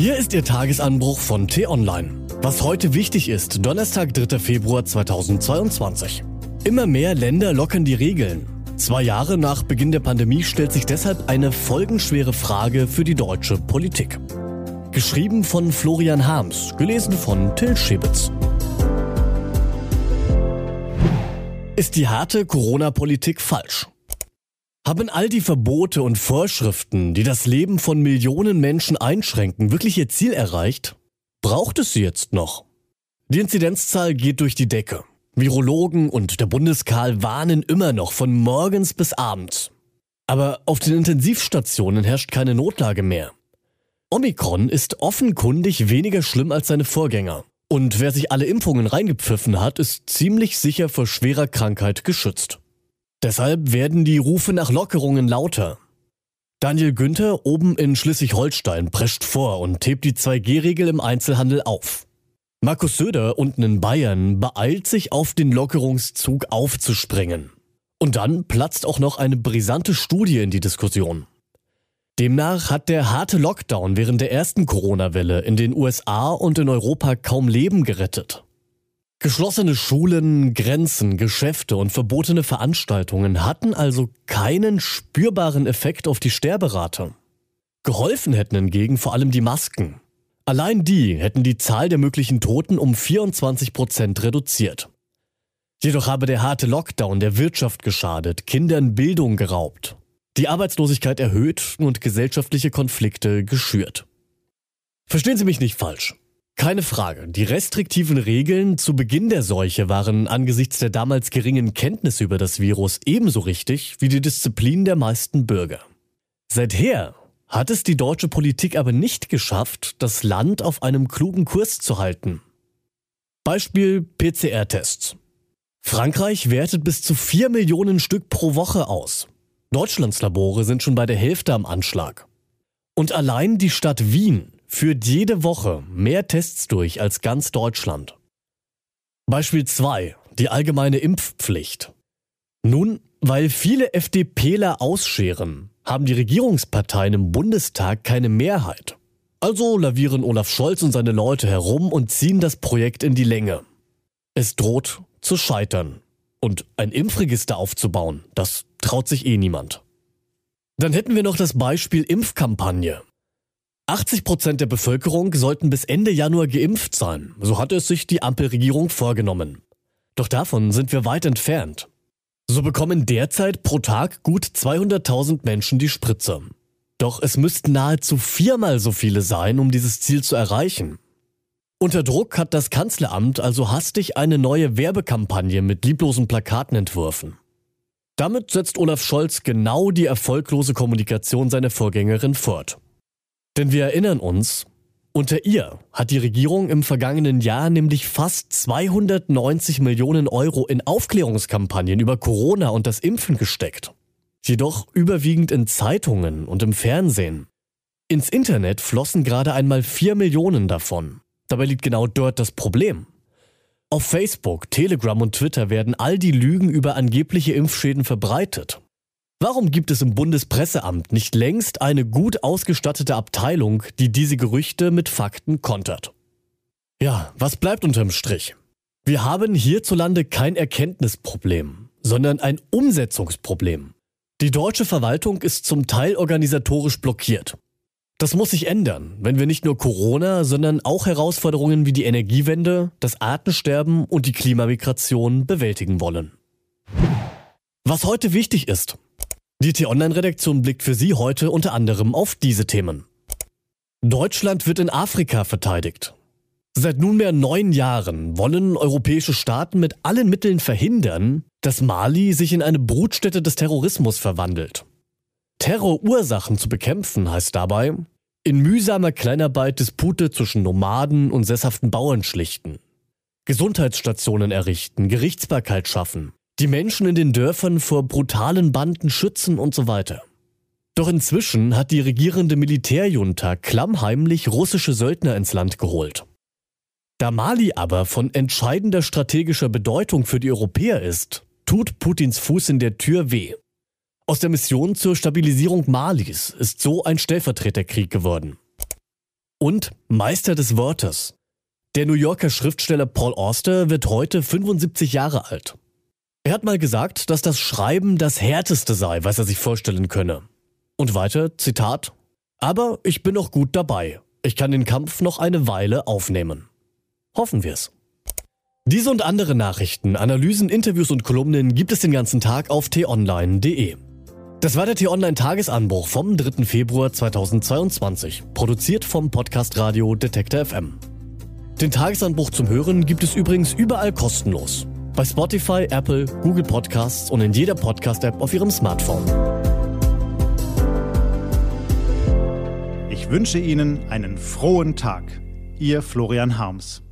Hier ist Ihr Tagesanbruch von T-Online. Was heute wichtig ist, Donnerstag, 3. Februar 2022. Immer mehr Länder lockern die Regeln. Zwei Jahre nach Beginn der Pandemie stellt sich deshalb eine folgenschwere Frage für die deutsche Politik. Geschrieben von Florian Harms, gelesen von Till Schibitz. Ist die harte Corona-Politik falsch? Haben all die Verbote und Vorschriften, die das Leben von Millionen Menschen einschränken, wirklich ihr Ziel erreicht? Braucht es sie jetzt noch? Die Inzidenzzahl geht durch die Decke. Virologen und der Bundeskarl warnen immer noch von morgens bis abends. Aber auf den Intensivstationen herrscht keine Notlage mehr. Omikron ist offenkundig weniger schlimm als seine Vorgänger. Und wer sich alle Impfungen reingepfiffen hat, ist ziemlich sicher vor schwerer Krankheit geschützt. Deshalb werden die Rufe nach Lockerungen lauter. Daniel Günther oben in Schleswig-Holstein prescht vor und hebt die 2G-Regel im Einzelhandel auf. Markus Söder unten in Bayern beeilt sich auf den Lockerungszug aufzuspringen. Und dann platzt auch noch eine brisante Studie in die Diskussion. Demnach hat der harte Lockdown während der ersten Corona-Welle in den USA und in Europa kaum Leben gerettet. Geschlossene Schulen, Grenzen, Geschäfte und verbotene Veranstaltungen hatten also keinen spürbaren Effekt auf die Sterberate. Geholfen hätten hingegen vor allem die Masken. Allein die hätten die Zahl der möglichen Toten um 24 Prozent reduziert. Jedoch habe der harte Lockdown der Wirtschaft geschadet, Kindern Bildung geraubt, die Arbeitslosigkeit erhöht und gesellschaftliche Konflikte geschürt. Verstehen Sie mich nicht falsch. Keine Frage, die restriktiven Regeln zu Beginn der Seuche waren angesichts der damals geringen Kenntnis über das Virus ebenso richtig wie die Disziplin der meisten Bürger. Seither hat es die deutsche Politik aber nicht geschafft, das Land auf einem klugen Kurs zu halten. Beispiel PCR-Tests. Frankreich wertet bis zu 4 Millionen Stück pro Woche aus. Deutschlands Labore sind schon bei der Hälfte am Anschlag. Und allein die Stadt Wien führt jede Woche mehr Tests durch als ganz Deutschland. Beispiel 2. Die allgemeine Impfpflicht. Nun, weil viele FDPler ausscheren, haben die Regierungsparteien im Bundestag keine Mehrheit. Also lavieren Olaf Scholz und seine Leute herum und ziehen das Projekt in die Länge. Es droht zu scheitern. Und ein Impfregister aufzubauen, das traut sich eh niemand. Dann hätten wir noch das Beispiel Impfkampagne. 80 Prozent der Bevölkerung sollten bis Ende Januar geimpft sein. So hatte es sich die Ampelregierung vorgenommen. Doch davon sind wir weit entfernt. So bekommen derzeit pro Tag gut 200.000 Menschen die Spritze. Doch es müssten nahezu viermal so viele sein, um dieses Ziel zu erreichen. Unter Druck hat das Kanzleramt also hastig eine neue Werbekampagne mit lieblosen Plakaten entworfen. Damit setzt Olaf Scholz genau die erfolglose Kommunikation seiner Vorgängerin fort. Denn wir erinnern uns, unter ihr hat die Regierung im vergangenen Jahr nämlich fast 290 Millionen Euro in Aufklärungskampagnen über Corona und das Impfen gesteckt. Jedoch überwiegend in Zeitungen und im Fernsehen. Ins Internet flossen gerade einmal 4 Millionen davon. Dabei liegt genau dort das Problem. Auf Facebook, Telegram und Twitter werden all die Lügen über angebliche Impfschäden verbreitet. Warum gibt es im Bundespresseamt nicht längst eine gut ausgestattete Abteilung, die diese Gerüchte mit Fakten kontert? Ja, was bleibt unterm Strich? Wir haben hierzulande kein Erkenntnisproblem, sondern ein Umsetzungsproblem. Die deutsche Verwaltung ist zum Teil organisatorisch blockiert. Das muss sich ändern, wenn wir nicht nur Corona, sondern auch Herausforderungen wie die Energiewende, das Artensterben und die Klimamigration bewältigen wollen. Was heute wichtig ist, die T-Online-Redaktion blickt für Sie heute unter anderem auf diese Themen. Deutschland wird in Afrika verteidigt. Seit nunmehr neun Jahren wollen europäische Staaten mit allen Mitteln verhindern, dass Mali sich in eine Brutstätte des Terrorismus verwandelt. Terrorursachen zu bekämpfen heißt dabei, in mühsamer Kleinarbeit Dispute zwischen Nomaden und sesshaften Bauern schlichten, Gesundheitsstationen errichten, Gerichtsbarkeit schaffen, die Menschen in den Dörfern vor brutalen Banden schützen und so weiter. Doch inzwischen hat die regierende Militärjunta klammheimlich russische Söldner ins Land geholt. Da Mali aber von entscheidender strategischer Bedeutung für die Europäer ist, tut Putins Fuß in der Tür weh. Aus der Mission zur Stabilisierung Malis ist so ein Stellvertreterkrieg geworden. Und Meister des Wortes. Der New Yorker Schriftsteller Paul Auster wird heute 75 Jahre alt. Er hat mal gesagt, dass das Schreiben das Härteste sei, was er sich vorstellen könne. Und weiter, Zitat, aber ich bin noch gut dabei. Ich kann den Kampf noch eine Weile aufnehmen. Hoffen wir's. Diese und andere Nachrichten, Analysen, Interviews und Kolumnen gibt es den ganzen Tag auf t-online.de. Das war der T-Online-Tagesanbruch vom 3. Februar 2022, produziert vom Podcast Radio Detektor FM. Den Tagesanbruch zum Hören gibt es übrigens überall kostenlos. Bei Spotify, Apple, Google Podcasts und in jeder Podcast-App auf Ihrem Smartphone. Ich wünsche Ihnen einen frohen Tag. Ihr Florian Harms.